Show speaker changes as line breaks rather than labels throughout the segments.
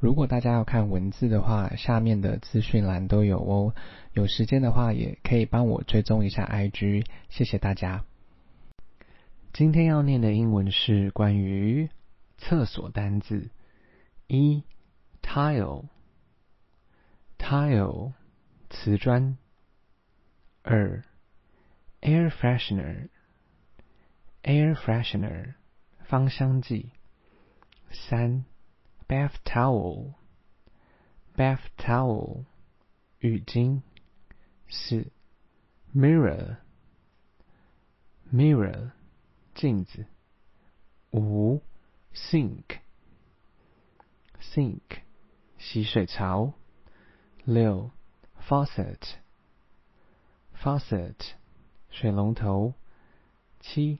如果大家要看文字的话，下面的资讯栏都有哦。有时间的话，也可以帮我追踪一下 IG，谢谢大家。今天要念的英文是关于厕所单字：一 tile，tile 瓷砖；二 air freshener，air freshener 芳香剂；三 bath towel，bath towel 浴巾；四 mirror，mirror 镜子；五 sink，sink 洗水槽；六 faucet，faucet 水龙头；七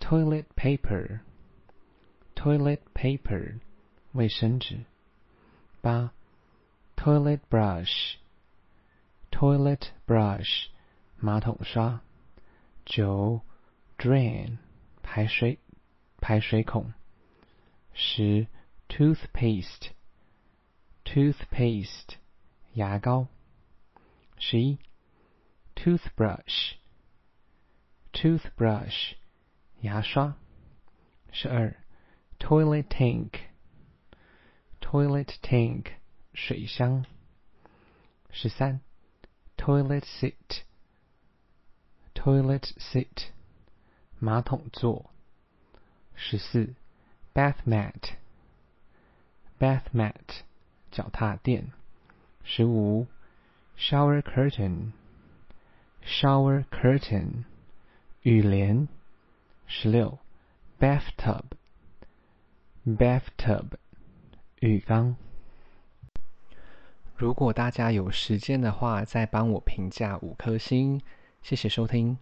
toilet paper，toilet paper 卫生纸；八 toilet brush，toilet brush 马桶刷；九 drain 排水排水孔；十 toothpaste，toothpaste 牙膏；十一 toothbrush，toothbrush 牙刷；十二 toilet tank，toilet tank 水箱；十三 toilet seat，toilet seat 马桶座；十四 bath mat，bath mat 脚踏垫；十五 shower curtain，shower curtain 浴帘；十六 bathtub，bathtub 浴缸。如果大家有时间的话，再帮我评价五颗星，谢谢收听。